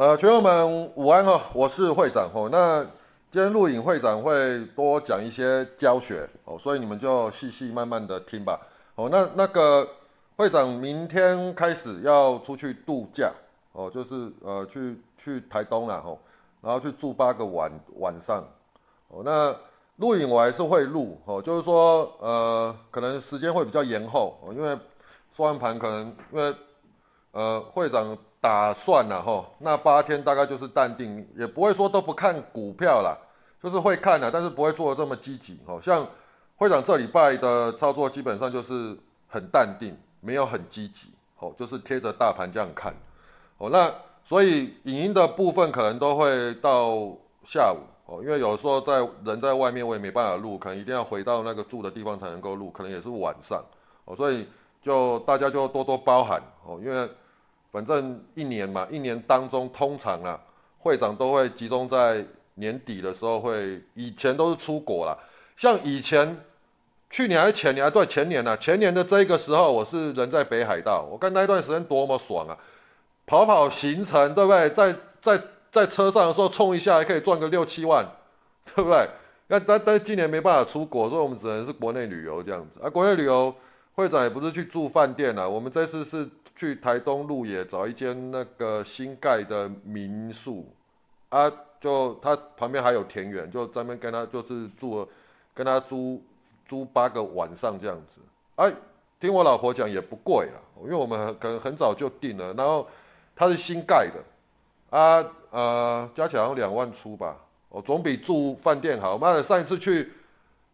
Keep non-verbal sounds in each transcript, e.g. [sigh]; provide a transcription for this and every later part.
呃，群友们午安哈，我是会长哦。那今天录影会长会多讲一些教学哦，所以你们就细细慢慢的听吧。哦，那那个会长明天开始要出去度假哦，就是呃去去台东啦吼，然后去住八个晚晚上哦。那录影我还是会录哦，就是说呃可能时间会比较延后哦，因为收完盘可能因为呃会长打算了哈，那八天大概就是淡定，也不会说都不看股票啦，就是会看的，但是不会做的这么积极哦，像。会长这礼拜的操作基本上就是很淡定，没有很积极，哦，就是贴着大盘这样看，哦，那所以影音的部分可能都会到下午，哦，因为有时候在人在外面我也没办法录，可能一定要回到那个住的地方才能够录，可能也是晚上，哦，所以就大家就多多包涵，哦，因为反正一年嘛，一年当中通常啊，会长都会集中在年底的时候会，以前都是出国啦，像以前。去年还是前年啊？对，前年呢？前年的这个时候，我是人在北海道。我看那一段时间多么爽啊！跑跑行程，对不对？在在在车上的时候冲一下，还可以赚个六七万，对不对？那但但今年没办法出国，所以我们只能是国内旅游这样子。啊，国内旅游会长也不是去住饭店了，我们这次是去台东路野找一间那个新盖的民宿啊，就他旁边还有田园，就专门跟他就是住，跟他租。租八个晚上这样子，哎，听我老婆讲也不贵啊，因为我们可能很早就定了，然后他是新盖的，啊呃，加起来两万出吧，哦，总比住饭店好。妈的，上一次去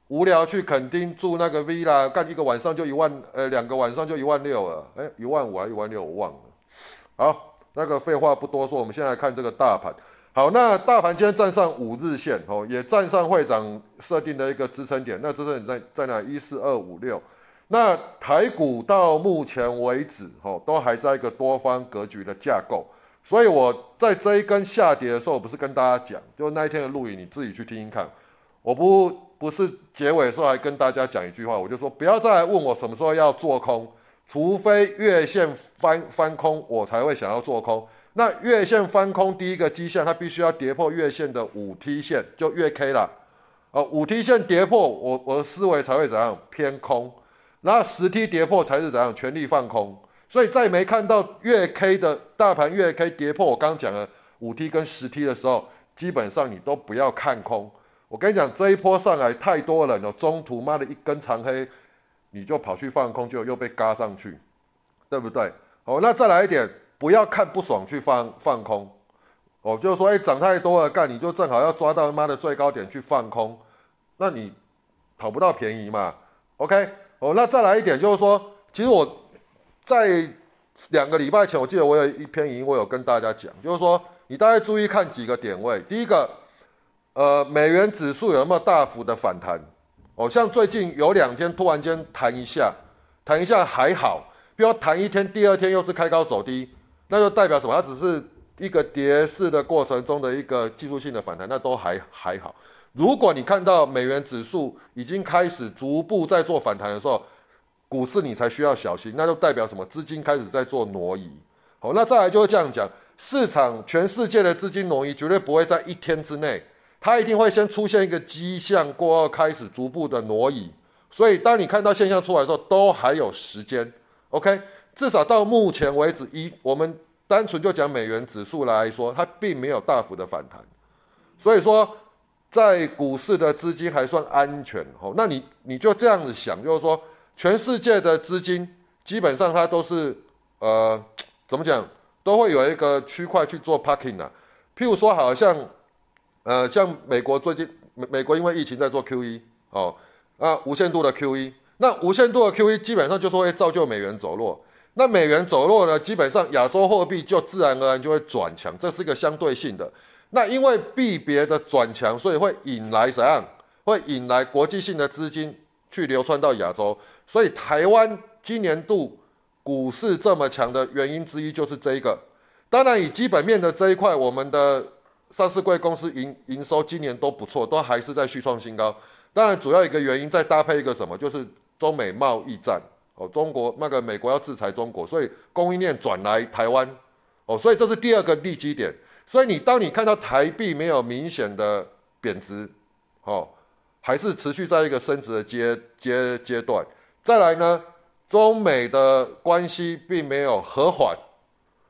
无聊去垦丁住那个 villa，干一个晚上就一万，呃，两个晚上就一万六了，哎，一万五还一万六，我忘了。好，那个废话不多说，我们现在看这个大盘。好，那大盘今天站上五日线，哦，也站上会长设定的一个支撑点。那支撑点在在哪？一四二五六。那台股到目前为止，哦，都还在一个多方格局的架构。所以我在这一根下跌的时候，我不是跟大家讲，就那一天的录影，你自己去听听看。我不不是结尾的时候还跟大家讲一句话，我就说不要再来问我什么时候要做空，除非月线翻翻空，我才会想要做空。那月线翻空，第一个基线它必须要跌破月线的五 T 线，就月 K 了。哦，五 T 线跌破，我我的思维才会怎样偏空。然后十 T 跌破才是怎样全力放空。所以在没看到月 K 的大盘月 K 跌破我刚刚讲的五 T 跟十 T 的时候，基本上你都不要看空。我跟你讲，这一波上来太多人了，中途妈的一根长黑，你就跑去放空，就又被嘎上去，对不对？好，那再来一点。不要看不爽去放放空，哦，就是说，哎，涨太多了，干你就正好要抓到他妈的最高点去放空，那你讨不到便宜嘛？OK，哦，那再来一点就是说，其实我在两个礼拜前，我记得我有一篇语音，我有跟大家讲，就是说，你大概注意看几个点位，第一个，呃，美元指数有没有大幅的反弹？哦，像最近有两天突然间弹一下，弹一下还好，比如弹一天，第二天又是开高走低。那就代表什么？它只是一个跌势的过程中的一个技术性的反弹，那都还还好。如果你看到美元指数已经开始逐步在做反弹的时候，股市你才需要小心，那就代表什么？资金开始在做挪移。好，那再来就会这样讲，市场全世界的资金挪移绝对不会在一天之内，它一定会先出现一个迹象，过后开始逐步的挪移。所以当你看到现象出来的时候，都还有时间。OK。至少到目前为止，以我们单纯就讲美元指数来说，它并没有大幅的反弹，所以说在股市的资金还算安全。吼，那你你就这样子想，就是说全世界的资金基本上它都是呃怎么讲，都会有一个区块去做 parking 啊。譬如说，好像呃像美国最近美美国因为疫情在做 QE 哦啊无限度的 QE，那无限度的 QE 基本上就是会造就美元走弱。那美元走弱呢，基本上亚洲货币就自然而然就会转强，这是一个相对性的。那因为币别的转强，所以会引来怎样？会引来国际性的资金去流窜到亚洲。所以台湾今年度股市这么强的原因之一就是这一个。当然，以基本面的这一块，我们的上市贵公司营营收今年都不错，都还是在续创新高。当然，主要一个原因再搭配一个什么，就是中美贸易战。哦，中国那个美国要制裁中国，所以供应链转来台湾，哦，所以这是第二个利基点。所以你当你看到台币没有明显的贬值，哦，还是持续在一个升值的阶阶阶段。再来呢，中美的关系并没有和缓，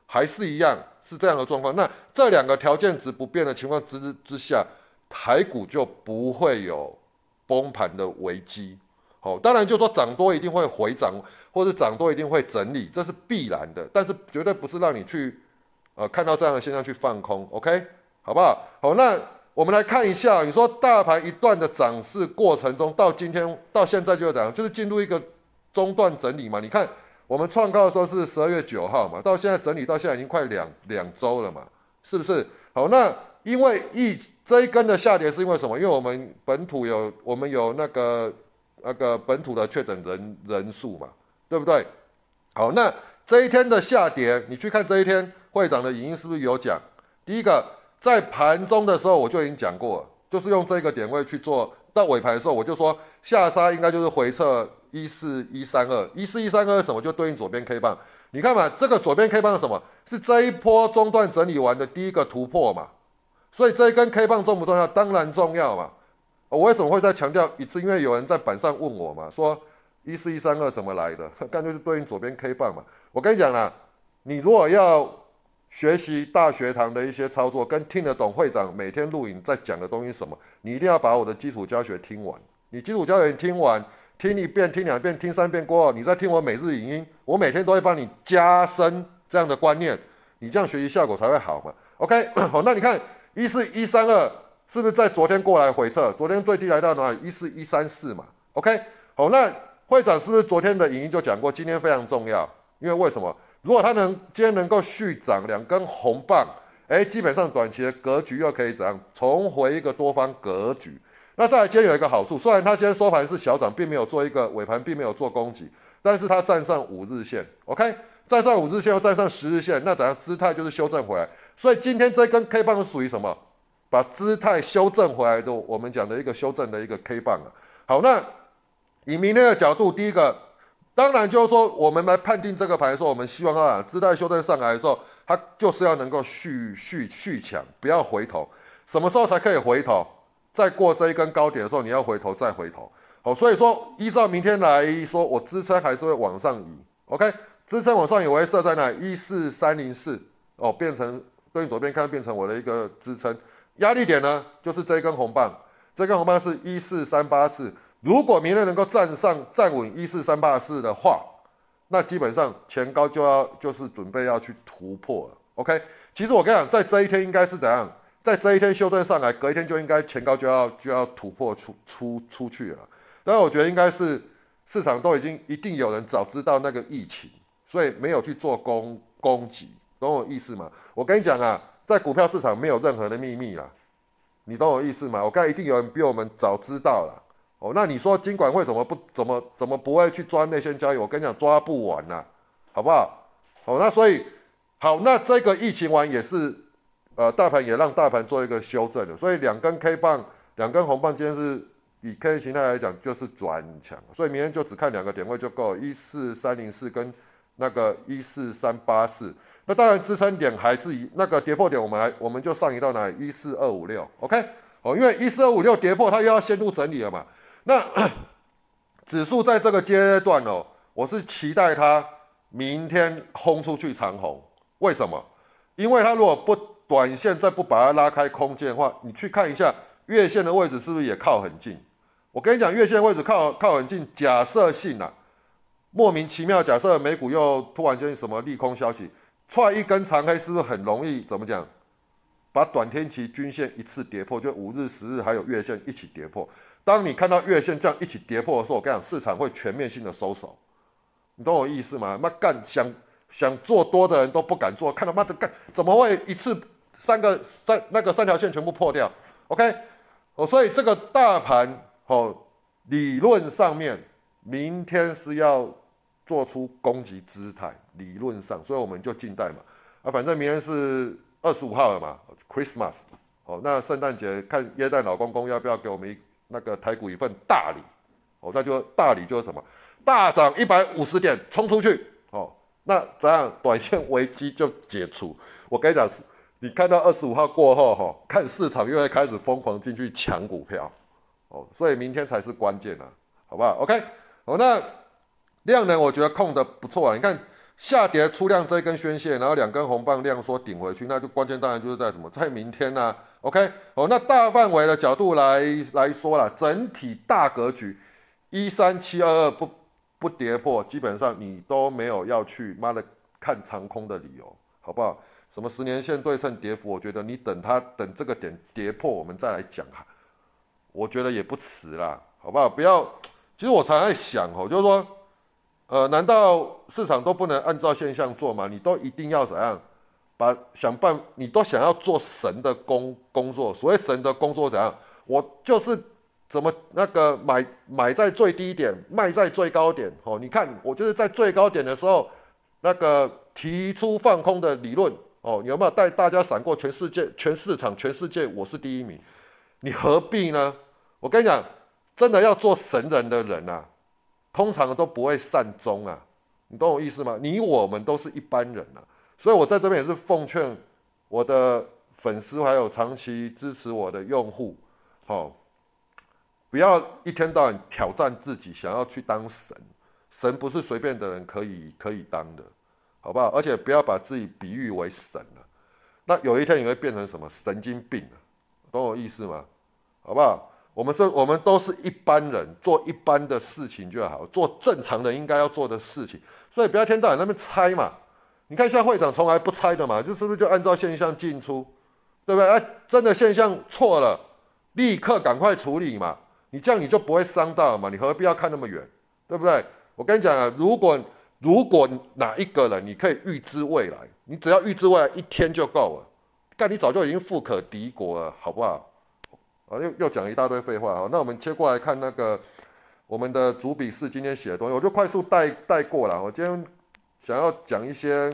还是一样是这样的状况。那这两个条件值不变的情况之之下，台股就不会有崩盘的危机。好，当然就说涨多一定会回涨，或者涨多一定会整理，这是必然的。但是绝对不是让你去，呃，看到这样的现象去放空，OK，好不好？好，那我们来看一下，你说大盘一段的涨势过程中，到今天到现在就怎样？就是进入一个中段整理嘛。你看我们创高的时候是十二月九号嘛，到现在整理到现在已经快两两周了嘛，是不是？好，那因为一这一根的下跌是因为什么？因为我们本土有我们有那个。那个本土的确诊人人数嘛，对不对？好，那这一天的下跌，你去看这一天会长的影音是不是有讲？第一个，在盘中的时候我就已经讲过，就是用这个点位去做。到尾盘的时候，我就说下杀应该就是回撤一四一三二，一四一三二什么？就对应左边 K 棒。你看嘛，这个左边 K 棒是什么？是这一波中段整理完的第一个突破嘛？所以这一根 K 棒重不重要？当然重要嘛。我为什么会再强调一次？因为有人在板上问我嘛，说一四一三二怎么来的？[laughs] 干脆是对应左边 K 棒嘛。我跟你讲啦，你如果要学习大学堂的一些操作，跟听得懂会长每天录影在讲的东西什么，你一定要把我的基础教学听完。你基础教学听完，听一遍、听两遍、听三遍过后，你再听我每日影音，我每天都会帮你加深这样的观念，你这样学习效果才会好嘛。OK，[coughs] 好，那你看一四一三二。是不是在昨天过来回撤？昨天最低来到哪里？一四一三四嘛。OK，好，那会长是不是昨天的影音就讲过？今天非常重要，因为为什么？如果它能今天能够续涨两根红棒，哎，基本上短期的格局又可以怎样重回一个多方格局？那再来今天有一个好处，虽然它今天收盘是小涨，并没有做一个尾盘，并没有做攻击，但是它站上五日线，OK，站上五日线又站上十日线，那怎样姿态就是修正回来？所以今天这根 K 棒属于什么？把姿态修正回来的，我们讲的一个修正的一个 K 棒啊。好，那以明天的角度，第一个当然就是说，我们来判定这个盘的时候，我们希望啊，姿态修正上来的时候，它就是要能够续续续强，不要回头。什么时候才可以回头？再过这一根高点的时候，你要回头再回头。好，所以说依照明天来说，我支撑还是会往上移。OK，支撑往上移，我会设在哪？一四三零四哦，变成对应左边看，变成我的一个支撑。压力点呢，就是这一根红棒，这根红棒是一四三八四。如果明天能够站上站稳一四三八四的话，那基本上前高就要就是准备要去突破了。OK，其实我跟你讲，在这一天应该是怎样？在这一天修正上来，隔一天就应该前高就要就要突破出出出去了。但是我觉得应该是市场都已经一定有人早知道那个疫情，所以没有去做攻攻击，懂我意思吗？我跟你讲啊。在股票市场没有任何的秘密啦，你懂我意思吗？我看一定有人比我们早知道了哦。那你说金管会怎么不怎么怎么不会去抓内线交易？我跟你讲，抓不完呐，好不好？好，那所以好，那这个疫情完也是，呃，大盘也让大盘做一个修正的。所以两根 K 棒，两根红棒，今天是以 K 形态来讲就是转强，所以明天就只看两个点位就够，一四三零四跟那个一四三八四。那当然，支撑点还是以那个跌破点，我们还我们就上移到哪里？一四二五六，OK，哦，因为一四二五六跌破，它又要陷入整理了嘛。那 [coughs] 指数在这个阶段哦，我是期待它明天轰出去长红。为什么？因为它如果不短线再不把它拉开空间的话，你去看一下月线的位置是不是也靠很近？我跟你讲，月线位置靠靠很近，假设性啊，莫名其妙，假设美股又突然间什么利空消息。踹一根长黑是不是很容易？怎么讲？把短天期均线一次跌破，就五日、十日还有月线一起跌破。当你看到月线这样一起跌破的时候，我跟你讲，市场会全面性的收手。你懂我意思吗？妈干想想做多的人都不敢做，看到妈的干怎么会一次三个三那个三条线全部破掉？OK，哦，所以这个大盘哦，理论上面明天是要。做出攻击姿态，理论上，所以我们就静待嘛。啊，反正明天是二十五号了嘛，Christmas。哦，那圣诞节看耶诞老公公要不要给我们一那个台股一份大礼？哦，那就大礼就是什么？大涨一百五十点冲出去。哦，那这样短线危机就解除。我跟你讲，你看到二十五号过后，哈，看市场又会开始疯狂进去抢股票，哦，所以明天才是关键啊，好不好？OK，好，那量能我觉得控的不错啊，你看下跌出量这一根宣泄，然后两根红棒量缩顶回去，那就关键当然就是在什么，在明天呢？OK，哦，那大范围的角度来来说了，整体大格局一三七二二不不跌破，基本上你都没有要去妈的看长空的理由，好不好？什么十年线对称跌幅？我觉得你等它等这个点跌破，我们再来讲哈。我觉得也不迟啦，好不好？不要，其实我常在想哦，就是说，呃，难道市场都不能按照现象做吗？你都一定要怎样？把想办，你都想要做神的工工作。所谓神的工作怎样？我就是怎么那个买买在最低点，卖在最高点。哦，你看我就是在最高点的时候，那个提出放空的理论。哦，有没有带大家闪过全世界、全市场、全世界？我是第一名，你何必呢？我跟你讲，真的要做神人的人啊，通常都不会善终啊，你懂我意思吗？你我们都是一般人啊，所以我在这边也是奉劝我的粉丝还有长期支持我的用户，好，不要一天到晚挑战自己，想要去当神，神不是随便的人可以可以当的。好不好？而且不要把自己比喻为神了，那有一天你会变成什么神经病了？懂我意思吗？好不好？我们是，我们都是一般人，做一般的事情就好，做正常人应该要做的事情。所以不要天到晚那边猜嘛。你看，像会长从来不猜的嘛，就是不是就按照现象进出，对不对？哎，真的现象错了，立刻赶快处理嘛。你这样你就不会伤到嘛。你何必要看那么远，对不对？我跟你讲啊，如果如果哪一个人你可以预知未来，你只要预知未来一天就够了，但你早就已经富可敌国了，好不好？啊，又又讲一大堆废话哈。那我们切过来看那个我们的主笔是今天写的东西，我就快速带带过了。我今天想要讲一些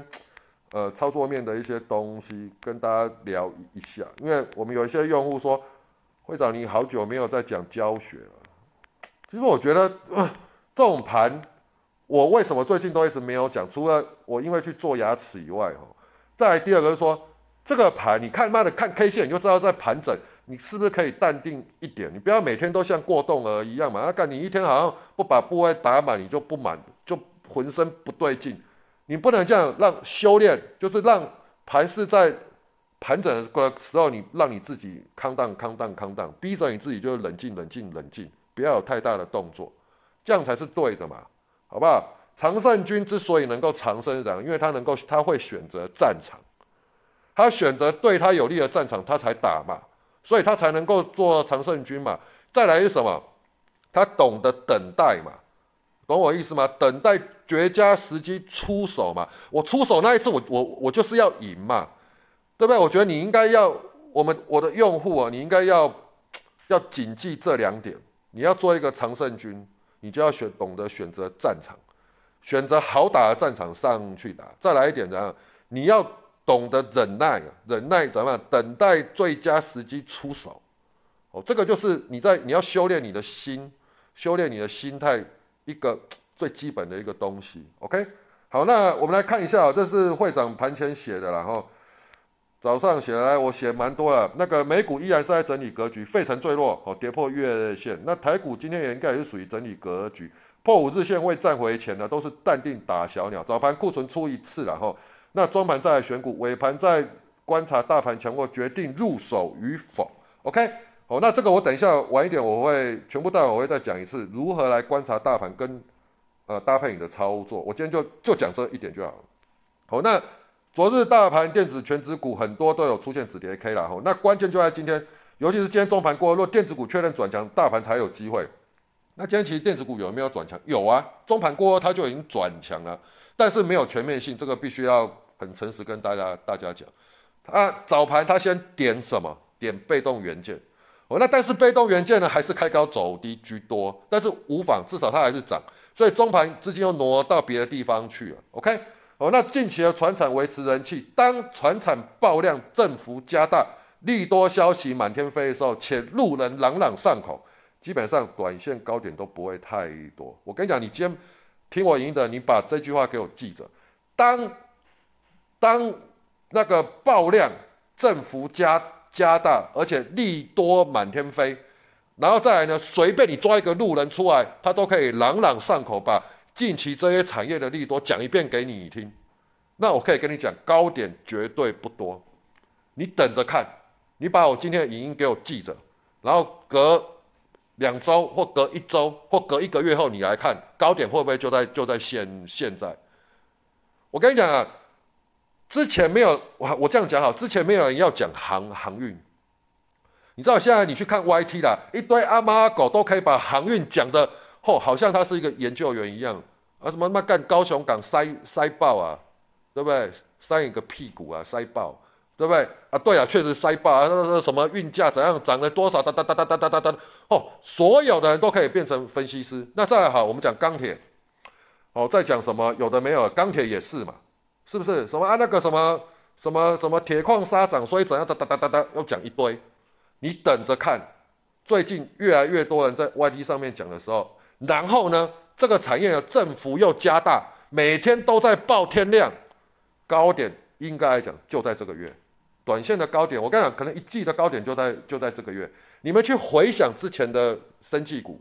呃操作面的一些东西，跟大家聊一下，因为我们有一些用户说，会长你好久没有在讲教学了。其实我觉得这种盘。我为什么最近都一直没有讲？除了我因为去做牙齿以外，哈，再来第二个是说，这个盘你看妈的看 K 线你就知道在盘整，你是不是可以淡定一点？你不要每天都像过动儿一样嘛。那干你一天好像不把部位打满，你就不满，就浑身不对劲。你不能这样让修炼，就是让盘是在盘整的时候，你让你自己康荡康荡康荡，逼着你自己就冷静冷静冷静，不要有太大的动作，这样才是对的嘛。好不好？常胜军之所以能够长生，长，因为他能够，他会选择战场，他选择对他有利的战场，他才打嘛，所以他才能够做常胜军嘛。再来是什么？他懂得等待嘛，懂我意思吗？等待绝佳时机出手嘛。我出手那一次，我我我就是要赢嘛，对不对？我觉得你应该要，我们我的用户啊，你应该要要谨记这两点，你要做一个常胜军。你就要选懂得选择战场，选择好打的战场上去打。再来一点，怎样？你要懂得忍耐，忍耐怎么样？等待最佳时机出手。哦，这个就是你在你要修炼你的心，修炼你的心态一个最基本的一个东西。OK，好，那我们来看一下，这是会长盘前写的，然后。早上写来，我写蛮多了。那个美股依然是在整理格局，费城坠落，哦，跌破月线。那台股今天也应该也是属于整理格局，破五日线未站回前的，都是淡定打小鸟。早盘库存出一次了哈，那中盘再来选股，尾盘再观察大盘强弱，决定入手与否。OK，好，那这个我等一下晚一点我会全部带，我会再讲一次如何来观察大盘跟呃搭配你的操作。我今天就就讲这一点就好了。好，那。昨日大盘电子全指股很多都有出现止跌 K 了哈，那关键就在今天，尤其是今天中盘过后，若电子股确认转强，大盘才有机会。那今天其实电子股有没有转强？有啊，中盘过后它就已经转强了，但是没有全面性，这个必须要很诚实跟大家大家讲。啊，早盘它先点什么？点被动元件。哦，那但是被动元件呢，还是开高走低居多，但是无妨，至少它还是涨，所以中盘资金又挪到别的地方去了。OK。哦，那近期的船产维持人气，当船产爆量振幅加大，利多消息满天飞的时候，且路人朗朗上口，基本上短线高点都不会太多。我跟你讲，你今天听我赢的，你把这句话给我记着。当当那个爆量振幅加加大，而且利多满天飞，然后再来呢，随便你抓一个路人出来，他都可以朗朗上口，把近期这些产业的利多讲一遍给你听。那我可以跟你讲，高点绝对不多，你等着看。你把我今天的影音给我记着，然后隔两周或隔一周或隔一个月后，你来看高点会不会就在就在现现在。我跟你讲啊，之前没有我我这样讲好，之前没有人要讲航航运。你知道现在你去看 YT 啦，一堆阿猫阿狗都可以把航运讲的，嚯，好像他是一个研究员一样啊，什么他妈干高雄港塞塞爆啊，对不对？塞一个屁股啊，塞爆。对不对啊？对啊，确实塞爆啊！那那什么运价怎样涨了多少？哒哒哒哒哒哒哒哒哦，所有的人都可以变成分析师。那再好，我们讲钢铁，哦，再讲什么？有的没有，钢铁也是嘛，是不是？什么啊？那个什么什么什么铁矿砂涨，所以怎样？哒哒哒哒哒，又讲一堆。你等着看，最近越来越多人在 YT 上面讲的时候，然后呢，这个产业的振幅又加大，每天都在报天量高点，应该来讲就在这个月。短线的高点，我跟你讲，可能一季的高点就在就在这个月。你们去回想之前的生技股，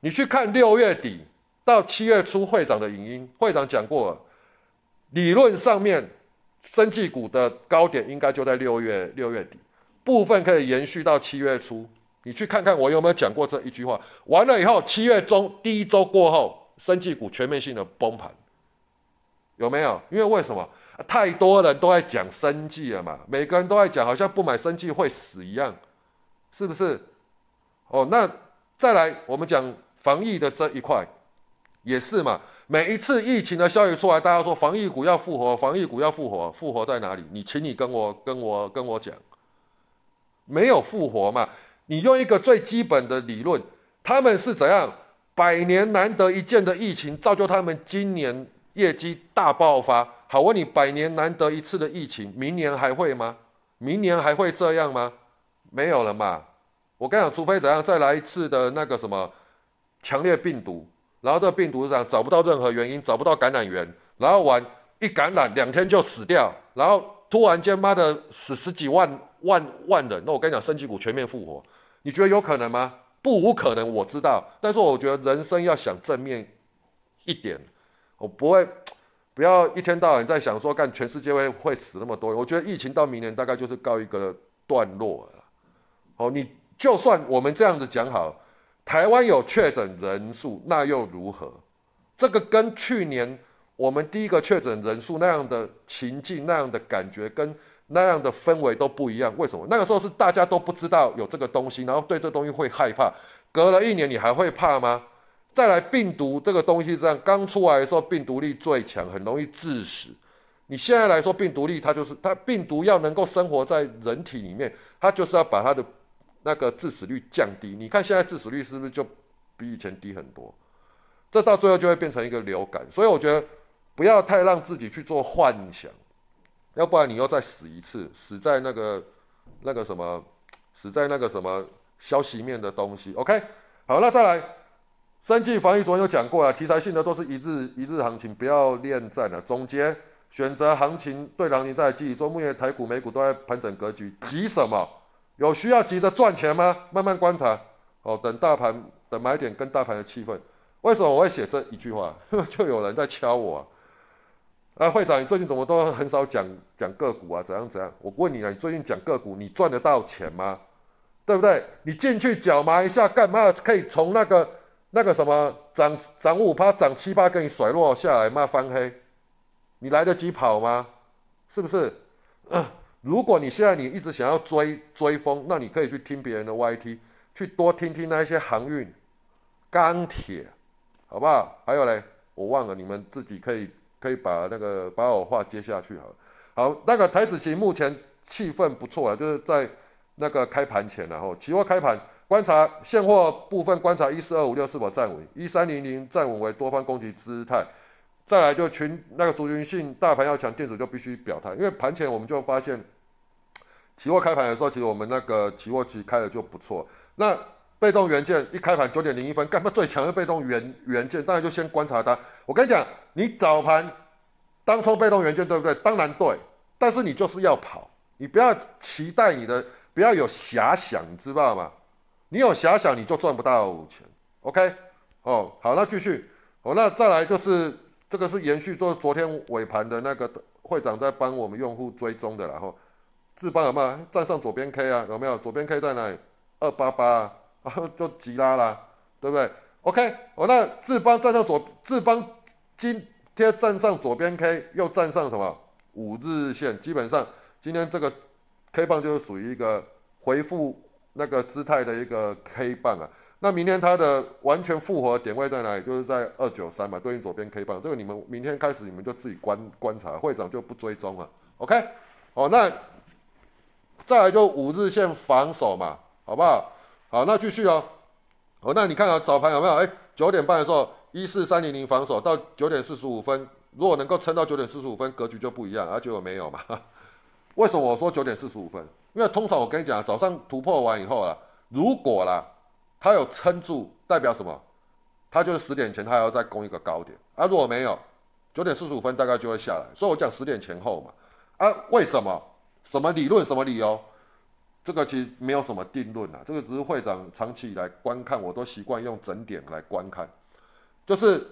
你去看六月底到七月初会长的影音，会长讲过了，理论上面生技股的高点应该就在六月六月底，部分可以延续到七月初。你去看看我有没有讲过这一句话。完了以后，七月中第一周过后，生技股全面性的崩盘，有没有？因为为什么？太多人都在讲生计了嘛，每个人都在讲，好像不买生计会死一样，是不是？哦，那再来，我们讲防疫的这一块，也是嘛。每一次疫情的消息出来，大家说防疫股要复活，防疫股要复活，复活在哪里？你，请你跟我、跟我、跟我讲，没有复活嘛？你用一个最基本的理论，他们是怎样？百年难得一见的疫情，造就他们今年业绩大爆发。好，问你，百年难得一次的疫情，明年还会吗？明年还会这样吗？没有了嘛。我跟你讲，除非怎样再来一次的那个什么强烈病毒，然后这个病毒是这样找不到任何原因，找不到感染源，然后完一感染两天就死掉，然后突然间妈的死十几万万万人，那我跟你讲，升级股全面复活，你觉得有可能吗？不无可能，我知道，但是我觉得人生要想正面一点，我不会。不要一天到晚在想说，干全世界会会死那么多人。我觉得疫情到明年大概就是告一个段落了。哦，你就算我们这样子讲好，台湾有确诊人数，那又如何？这个跟去年我们第一个确诊人数那样的情境、那样的感觉、跟那样的氛围都不一样。为什么？那个时候是大家都不知道有这个东西，然后对这东西会害怕。隔了一年，你还会怕吗？再来，病毒这个东西这样刚出来的时候，病毒力最强，很容易致死。你现在来说，病毒力它就是它病毒要能够生活在人体里面，它就是要把它的那个致死率降低。你看现在致死率是不是就比以前低很多？这到最后就会变成一个流感。所以我觉得不要太让自己去做幻想，要不然你又再死一次，死在那个那个什么，死在那个什么消息面的东西。OK，好，那再来。三季防疫昨天有讲过了，题材性的都是一日一日行情，不要恋战了。总结选择行情对行情在记忆中，目前台股美股都在盘整格局，急什么？有需要急着赚钱吗？慢慢观察哦，等大盘等买点跟大盘的气氛。为什么我会写这一句话？[laughs] 就有人在敲我啊，会长，你最近怎么都很少讲讲个股啊？怎样怎样？我问你啊，你最近讲个股，你赚得到钱吗？对不对？你进去脚麻一下，干嘛可以从那个？那个什么涨涨五趴涨七八，给你甩落下来骂翻黑，你来得及跑吗？是不是？[coughs] 如果你现在你一直想要追追风，那你可以去听别人的 YT，去多听听那一些航运、钢铁，好不好？还有嘞，我忘了，你们自己可以可以把那个把我话接下去好。好，那个台子期目前气氛不错啊，就是在那个开盘前然后期货开盘。观察现货部分，观察一四二五六是否站稳，一三零零站稳为多方攻击姿态。再来就群那个族群性大盘要强，电子就必须表态。因为盘前我们就发现，期货开盘的时候，其实我们那个期货期开的就不错。那被动元件一开盘九点零一分，干嘛最强的被动元元件？当然就先观察它。我跟你讲，你早盘当冲被动元件对不对？当然对，但是你就是要跑，你不要期待你的，不要有遐想，你知道吗？你有遐想，你就赚不到钱。OK，哦，好，那继续，哦，那再来就是这个是延续做昨天尾盘的那个会长在帮我们用户追踪的，然后智邦有没有站上左边 K 啊？有没有左边 K 在哪里？二八八啊，[laughs] 就急拉啦，对不对？OK，哦，那智邦站上左，智邦今天站上左边 K，又站上什么五日线？基本上今天这个 K 棒就是属于一个回复。那个姿态的一个 K 棒啊，那明天它的完全复活点位在哪里？就是在二九三嘛，对应左边 K 棒。这个你们明天开始你们就自己观观察，会长就不追踪了。OK，哦，那再来就五日线防守嘛，好不好？好，那继续哦。哦，那你看啊，早盘有没有？哎，九点半的时候一四三零零防守到九点四十五分，如果能够撑到九点四十五分，格局就不一样。而结果没有嘛？[laughs] 为什么我说九点四十五分？因为通常我跟你讲，早上突破完以后啊，如果啦，它有撑住，代表什么？它就是十点前它还要再攻一个高点。啊，如果没有，九点四十五分大概就会下来。所以我讲十点前后嘛。啊，为什么？什么理论？什么理由？这个其实没有什么定论啊。这个只是会长长期以来观看，我都习惯用整点来观看。就是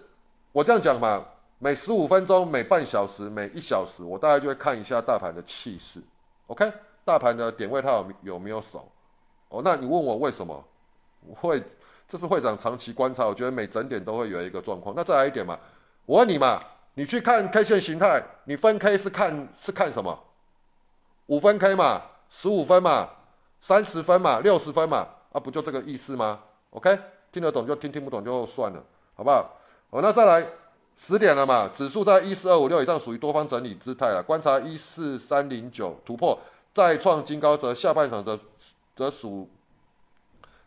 我这样讲嘛，每十五分钟、每半小时、每一小时，我大概就会看一下大盘的气势。OK。大盘的点位它有有没有守？哦，那你问我为什么会？这是会长长期观察，我觉得每整点都会有一个状况。那再来一点嘛，我问你嘛，你去看 K 线形态，你分 K 是看是看什么？五分 K 嘛，十五分嘛，三十分嘛，六十分嘛，啊，不就这个意思吗？OK，听得懂就听，听不懂就算了，好不好？哦，那再来十点了嘛，指数在一四二五六以上属于多方整理姿态了，观察一四三零九突破。再创金高则下半场则则属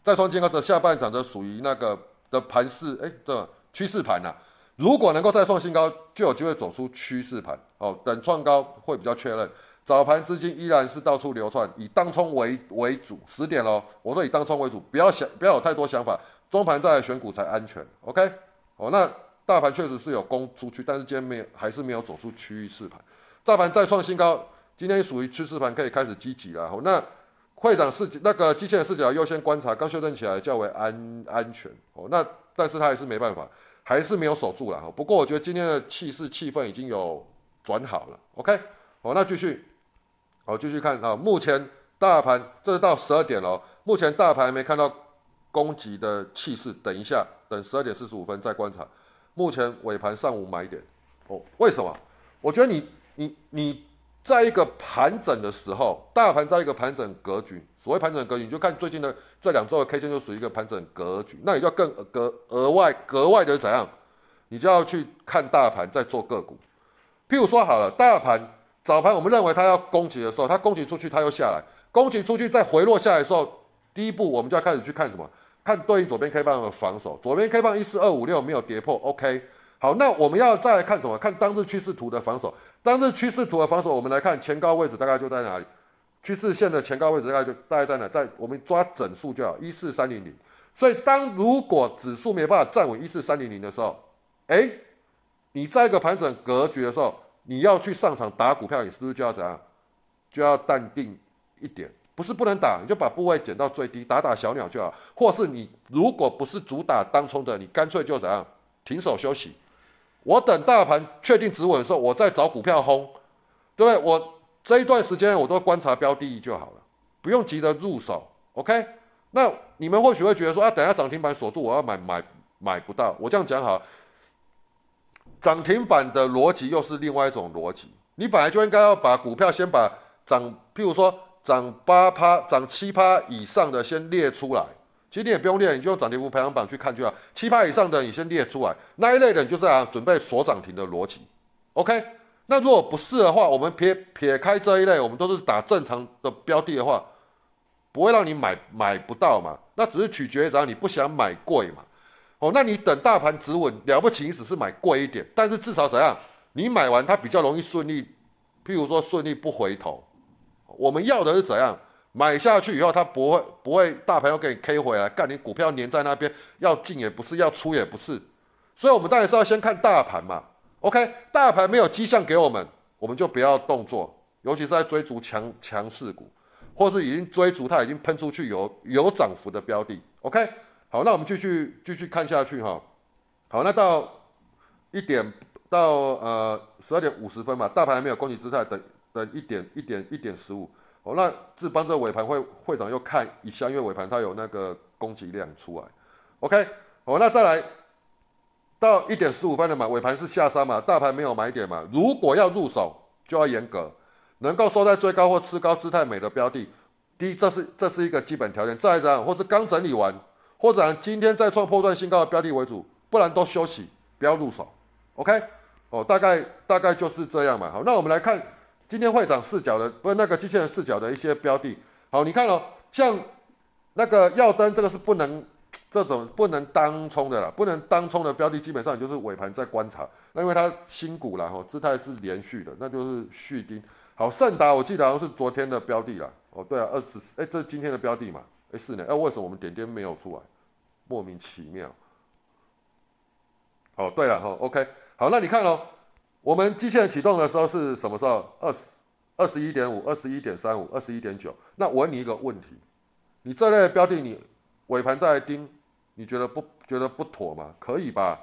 再创新高则下半场则属于那个的盘势，哎，对趋势盘呐。如果能够再创新高，就有机会走出趋势盘。哦，等创高会比较确认。早盘资金依然是到处流窜，以当冲为为主。十点喽，我都以当冲为主，不要想不要有太多想法。中盘再来选股才安全。OK，哦，那大盘确实是有攻出去，但是今天没有，还是没有走出趋势盘。大盘再创新高。今天属于趋势盘，可以开始积极了。那会长视那个机器人视角优先观察，刚修正起来较为安安全哦。那但是他还是没办法，还是没有守住了。不过我觉得今天的气势气氛已经有转好了。OK，好，那继续，好继续看啊。目前大盘这是到十二点了，目前大盘没看到攻击的气势，等一下，等十二点四十五分再观察。目前尾盘上午买点哦。为什么？我觉得你你你。在一个盘整的时候，大盘在一个盘整格局。所谓盘整格局，你就看最近的这两周的 K 线就属于一个盘整格局。那你就要更格额外格外的怎样？你就要去看大盘在做个股。譬如说好了，大盘早盘我们认为它要攻击的时候，它攻击出去，它又下来，攻击出去再回落下来的时候，第一步我们就要开始去看什么？看对应左边 K 棒的防守。左边 K 棒一四二五六没有跌破，OK。好，那我们要再来看什么？看当日趋势图的防守。当日趋势图的防守，我们来看前高位置大概就在哪里？趋势线的前高位置大概就大概在哪？在我们抓整数就好，一四三零零。所以当如果指数没办法站稳一四三零零的时候，哎，你在一个盘整格局的时候，你要去上场打股票，你是不是就要怎样？就要淡定一点，不是不能打，你就把部位减到最低，打打小鸟就好。或是你如果不是主打当冲的，你干脆就怎样？停手休息。我等大盘确定止稳的时候，我再找股票轰，对不对？我这一段时间我都观察标的就好了，不用急着入手。OK？那你们或许会觉得说啊，等下涨停板锁住，我要买买买不到。我这样讲好，涨停板的逻辑又是另外一种逻辑。你本来就应该要把股票先把涨，譬如说涨八趴、涨七趴以上的先列出来。其实你也不用练，你就用涨跌幅排行榜去看就好。七趴以上的你先列出来，那一类的你就是啊准备锁涨停的逻辑。OK，那如果不是的话，我们撇撇开这一类，我们都是打正常的标的的话，不会让你买买不到嘛。那只是取决于怎样，你不想买贵嘛。哦，那你等大盘止稳了不起，只是买贵一点，但是至少怎样，你买完它比较容易顺利，譬如说顺利不回头。我们要的是怎样？买下去以后，它不会不会大盘要给你 K 回来，干你股票粘在那边，要进也不是，要出也不是，所以我们当然是要先看大盘嘛。OK，大盘没有迹象给我们，我们就不要动作。尤其是在追逐强强势股，或是已经追逐它已经喷出去有有涨幅的标的。OK，好，那我们继续继续看下去哈。好，那到一点到呃十二点五十分嘛，大盘还没有攻击姿态，等等一点一点一点十五。哦，那志邦这尾盘会会长又看一下，因为尾盘它有那个供给量出来。OK，哦，那再来到一点十五分了嘛，尾盘是下杀嘛，大盘没有买点嘛。如果要入手，就要严格，能够收在最高或吃高姿态美的标的，第一，这是这是一个基本条件。再一张，或是刚整理完，或者今天再创破断新高的标的为主，不然都休息，不要入手。OK，哦，大概大概就是这样嘛。好，那我们来看。今天会长视角的，不是那个机器人视角的一些标的。好，你看哦，像那个耀灯，这个是不能这种不能当冲的啦，不能当冲的标的，基本上就是尾盘在观察。那因为它新股啦，哈，姿态是连续的，那就是续盯。好，盛达我记得好像是昨天的标的啦。哦，对啊，二十，哎，这是今天的标的嘛？哎，是呢。哎，为什么我们点点没有出来？莫名其妙。哦，对了，哈，OK，好，那你看哦。我们机器人启动的时候是什么时候？二十二十一点五、二十一点三五、二十一点九。那我问你一个问题：你这类标的，你尾盘再来盯，你觉得不觉得不妥吗？可以吧？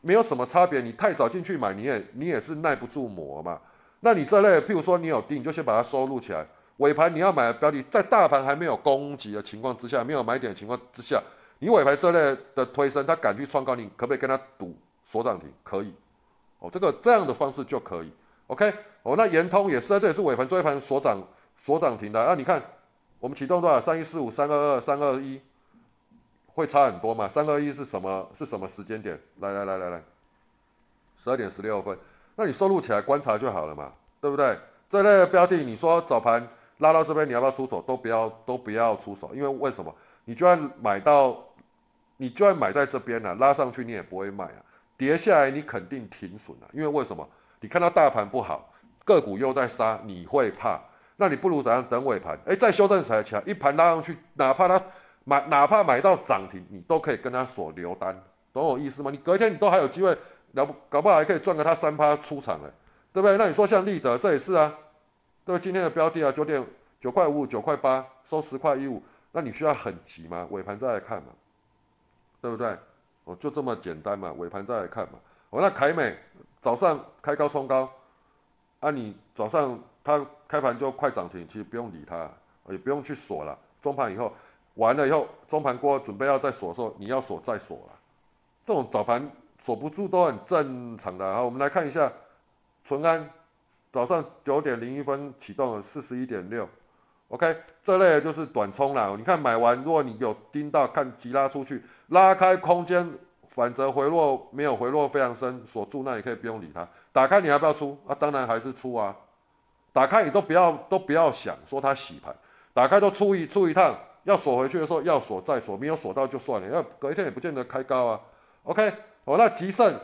没有什么差别。你太早进去买，你也你也是耐不住磨嘛。那你这类，譬如说你有盯，你就先把它收录起来。尾盘你要买的标的，在大盘还没有攻击的情况之下，没有买点的情况之下，你尾盘这类的推升，它敢去创高，你可不可以跟它赌锁涨停？可以。哦，这个这样的方式就可以，OK。哦，那延通也是啊，这也是尾盘一盘所涨所涨停的啊。你看，我们启动多少？三一四五、三二二、三二一，会差很多嘛？三二一是什么？是什么时间点？来来来来来，十二点十六分。那你收录起来观察就好了嘛，对不对？这类的标的，你说早盘拉到这边，你要不要出手？都不要，都不要出手，因为为什么？你就算买到，你就算买在这边呢，拉上去你也不会卖啊。跌下来你肯定停损了，因为为什么？你看到大盘不好，个股又在杀，你会怕。那你不如怎样等尾盘？哎，再修正才起来，一盘拉上去，哪怕它买，哪怕买到涨停，你都可以跟他锁留单，懂我意思吗？你隔一天你都还有机会，了不搞不好还可以赚个它三趴出场哎，对不对？那你说像立德这也是啊，对今天的标的啊，九点九块五九块八收十块一五，那你需要很急吗？尾盘再来看嘛，对不对？哦，就这么简单嘛，尾盘再来看嘛。哦，那凯美早上开高冲高，啊，你早上它开盘就快涨停，其实不用理它，也不用去锁了。中盘以后完了以后，中盘过准备要再锁的时候，你要锁再锁了。这种早盘锁不住都很正常的。好，我们来看一下，淳安早上九点零一分启动了四十一点六。OK，这类的就是短冲啦。你看买完，如果你有盯到看急拉出去，拉开空间，反则回落没有回落非常深，锁住那也可以不用理它。打开你还不要出啊？当然还是出啊。打开你都不要都不要想说它洗盘，打开都出一出一趟，要锁回去的时候要锁再锁，没有锁到就算了，要隔一天也不见得开高啊。OK，好，那吉盛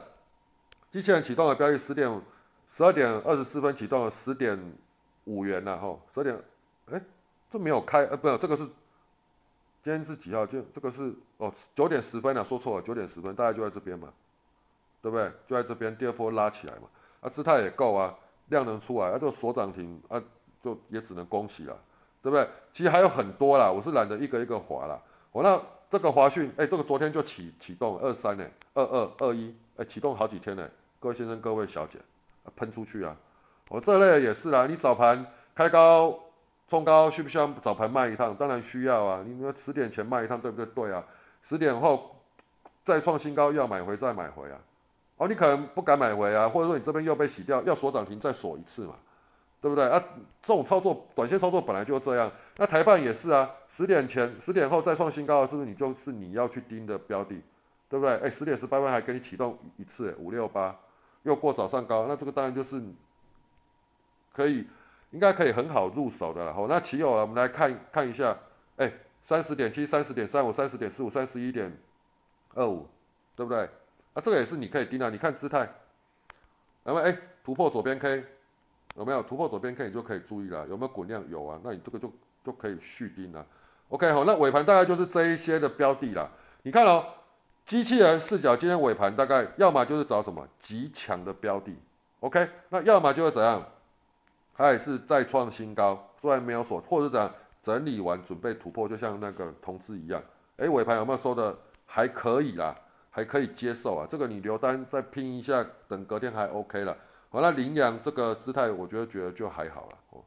机器人启动的标的十点十二点二十四分启动了十点五元了哈，十二点哎。这没有开，呃，不，这个是今天是几号？就这个是哦，九点十分了，说错了，九点十分，大概就在这边嘛，对不对？就在这边，第二波拉起来嘛，啊，姿态也够啊，量能出来，啊，这个锁涨停，啊，就也只能恭喜了，对不对？其实还有很多啦，我是懒得一个一个划了。我那这个华讯，哎，这个昨天就启启动二三呢，二二二一，哎，启动好几天呢，各位先生，各位小姐，喷出去啊！我这类也是啦，你早盘开高。冲高需不需要早盘卖一趟？当然需要啊！你说十点前卖一趟，对不对？对啊。十点后再创新高又，要买回再买回啊。哦，你可能不敢买回啊，或者说你这边又被洗掉，要锁涨停再锁一次嘛，对不对啊？这种操作，短线操作本来就这样。那台办也是啊，十点前、十点后再创新高，是不是你就是你要去盯的标的，对不对？哎，十点十八分还给你启动一次，五六八又过早上高，那这个当然就是可以。应该可以很好入手的了。好，那其有了，我们来看看一下。哎，三十点七、三十点三五、三十点四五、三十一点二五，对不对？啊，这个也是你可以盯的。你看姿态，有没有？突破左边 K，有没有突破左边 K？你就可以注意了。有没有滚量？有啊，那你这个就就可以续盯了。OK，好，那尾盘大概就是这一些的标的了。你看哦，机器人视角，今天尾盘大概要么就是找什么极强的标的，OK，那要么就是怎样？它也是再创新高，虽然没有锁，或者讲整理完准备突破，就像那个同志一样，哎，尾盘有没有收的还可以啦，还可以接受啊，这个你留单再拼一下，等隔天还 OK 了。好，那羚羊这个姿态，我觉得觉得就还好了。哦，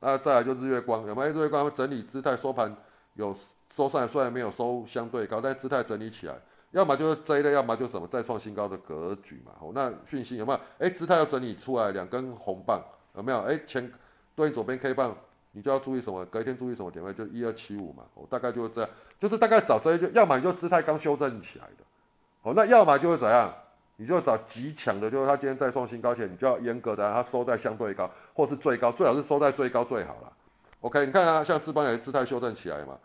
那再来就日月光，有没有日月光整理姿态收盘有收上来，虽然没有收相对高，但姿态整理起来，要么就是这一类，要么就什么再创新高的格局嘛。哦，那讯息有没有？哎，姿态要整理出来两根红棒。有没有？哎，前对左边 K 棒，你就要注意什么？隔一天注意什么点位？就一二七五嘛，哦，大概就是这样，就是大概找这些就，要么你就姿态刚修正起来的，哦，那要么就是怎样？你就找极强的，就是它今天再创新高前，你就要严格的它收在相对高，或是最高，最好是收在最高最好了。OK，你看啊，像智邦也姿态修正起来嘛，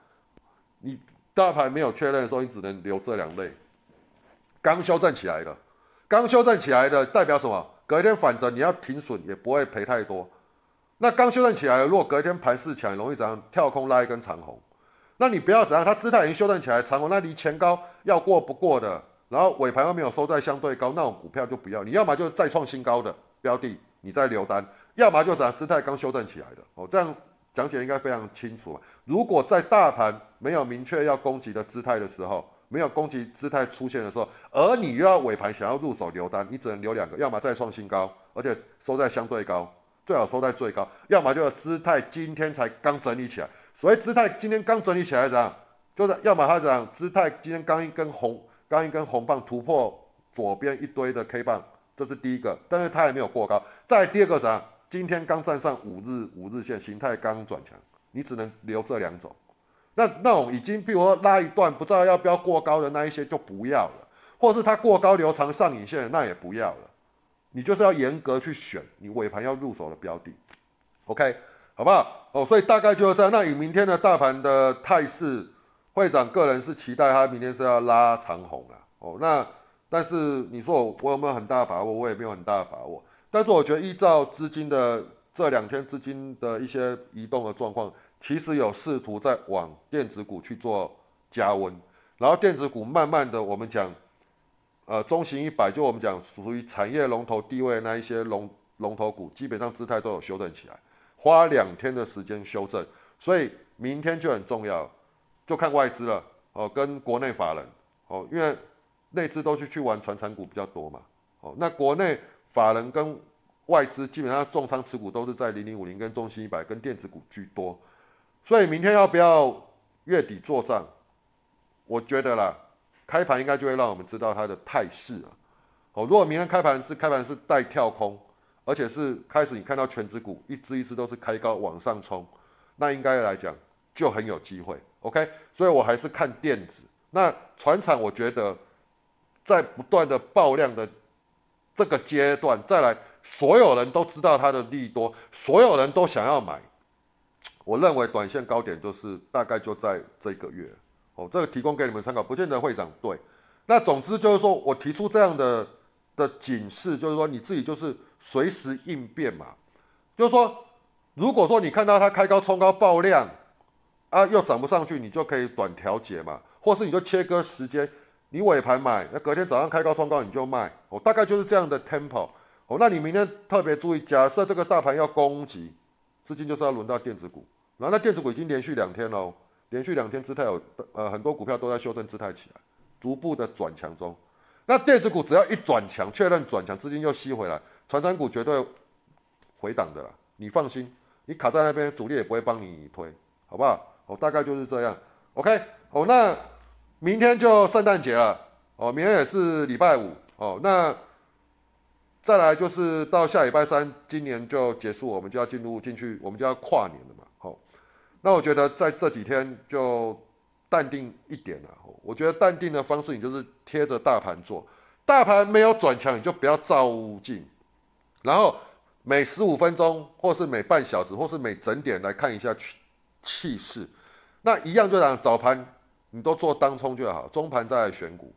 你大盘没有确认的时候，你只能留这两类，刚修正起来的，刚修正起来的代表什么？隔一天反折，你要停损也不会赔太多。那刚修正起来，如果隔一天盘势强，容易怎样？跳空拉一根长红。那你不要怎样？它姿态已经修正起来，长红那离前高要过不过的，然后尾盘又没有收在相对高，那种股票就不要。你要么就再创新高的标的，你再留单；要么就怎样？姿态刚修正起来的哦，这样讲解应该非常清楚。如果在大盘没有明确要攻击的姿态的时候，没有攻击姿态出现的时候，而你又要尾盘想要入手留单，你只能留两个，要么再创新高，而且收在相对高，最好收在最高；要么就是姿态今天才刚整理起来。所谓姿态今天刚整理起来怎样？就是要么它怎样？姿态今天刚一根红，刚一根红棒突破左边一堆的 K 棒，这是第一个，但是它也没有过高。再第二个怎样？今天刚站上五日五日线，形态刚转强，你只能留这两种。那那种已经，譬如说拉一段不知道要不要过高的那一些就不要了，或者是它过高留长上影线那也不要了。你就是要严格去选你尾盘要入手的标的，OK，好不好？哦，所以大概就是这样。那以明天的大盘的态势，会长个人是期待他明天是要拉长红了。哦，那但是你说我我有没有很大的把握？我也没有很大的把握。但是我觉得依照资金的这两天资金的一些移动的状况。其实有试图在往电子股去做加温，然后电子股慢慢的，我们讲，呃，中型一百就我们讲属于产业龙头地位那一些龙龙头股，基本上姿态都有修正起来，花两天的时间修正，所以明天就很重要，就看外资了哦，跟国内法人哦，因为内资都去去玩传产股比较多嘛，哦，那国内法人跟外资基本上重仓持股都是在零零五零跟中型一百跟电子股居多。所以明天要不要月底做账？我觉得啦，开盘应该就会让我们知道它的态势了。哦，如果明天开盘是开盘是带跳空，而且是开始你看到全指股一只一只都是开高往上冲，那应该来讲就很有机会。OK，所以我还是看电子。那船厂我觉得在不断的爆量的这个阶段，再来所有人都知道它的利多，所有人都想要买。我认为短线高点就是大概就在这个月，哦，这个提供给你们参考，不见得会涨对。那总之就是说我提出这样的的警示，就是说你自己就是随时应变嘛。就是说，如果说你看到它开高冲高爆量啊，又涨不上去，你就可以短调节嘛，或是你就切割时间，你尾盘买，那隔天早上开高冲高你就卖，哦，大概就是这样的 tempo。哦，那你明天特别注意，假设这个大盘要攻击。资金就是要轮到电子股，然后那电子股已经连续两天喽，连续两天姿态有呃很多股票都在修正姿态起来，逐步的转强中。那电子股只要一转强，确认转强，资金又吸回来，传山股绝对回档的啦，你放心，你卡在那边，主力也不会帮你推，好不好？哦，大概就是这样。OK，哦，那明天就圣诞节了，哦，明天也是礼拜五，哦，那。再来就是到下礼拜三，今年就结束，我们就要进入进去，我们就要跨年了嘛。好，那我觉得在这几天就淡定一点了。我觉得淡定的方式，你就是贴着大盘做，大盘没有转强，你就不要照进，然后每十五分钟，或是每半小时，或是每整点来看一下气气势。那一样就讲早盘你都做当冲就好，中盘再来选股，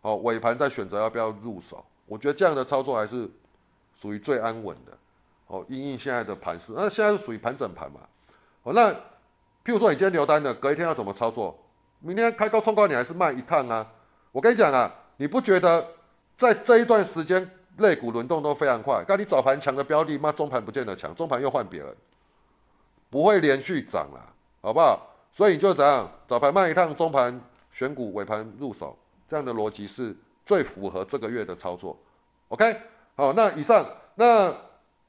好，尾盘再选择要不要入手。我觉得这样的操作还是属于最安稳的哦。因应现在的盘势，那现在是属于盘整盘嘛？哦，那譬如说你今天留单的，隔一天要怎么操作？明天开高冲高，你还是卖一趟啊？我跟你讲啊，你不觉得在这一段时间类股轮动都非常快。但你早盘强的标的，妈中盘不见得强，中盘又换别人，不会连续涨了，好不好？所以你就这样，早盘卖一趟，中盘选股，尾盘入手，这样的逻辑是最符合这个月的操作。OK，好，那以上那。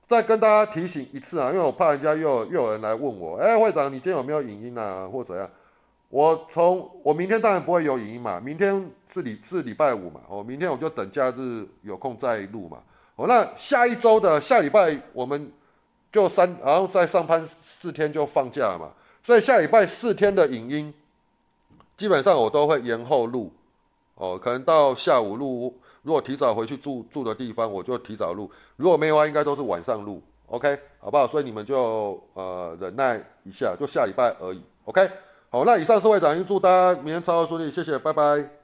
再跟大家提醒一次啊，因为我怕人家又又有人来问我，哎，会长，你今天有没有影音啊，或怎样？我从我明天当然不会有影音嘛，明天是礼是礼拜五嘛，哦，明天我就等假日有空再录嘛。哦，那下一周的下礼拜我们就三，然后再上班四天就放假嘛，所以下礼拜四天的影音基本上我都会延后录，哦，可能到下午录。如果提早回去住住的地方，我就提早录；如果没有话，应该都是晚上录。OK，好不好？所以你们就呃忍耐一下，就下礼拜而已。OK，好，那以上是会长，预祝大家明天操作顺利，谢谢，拜拜。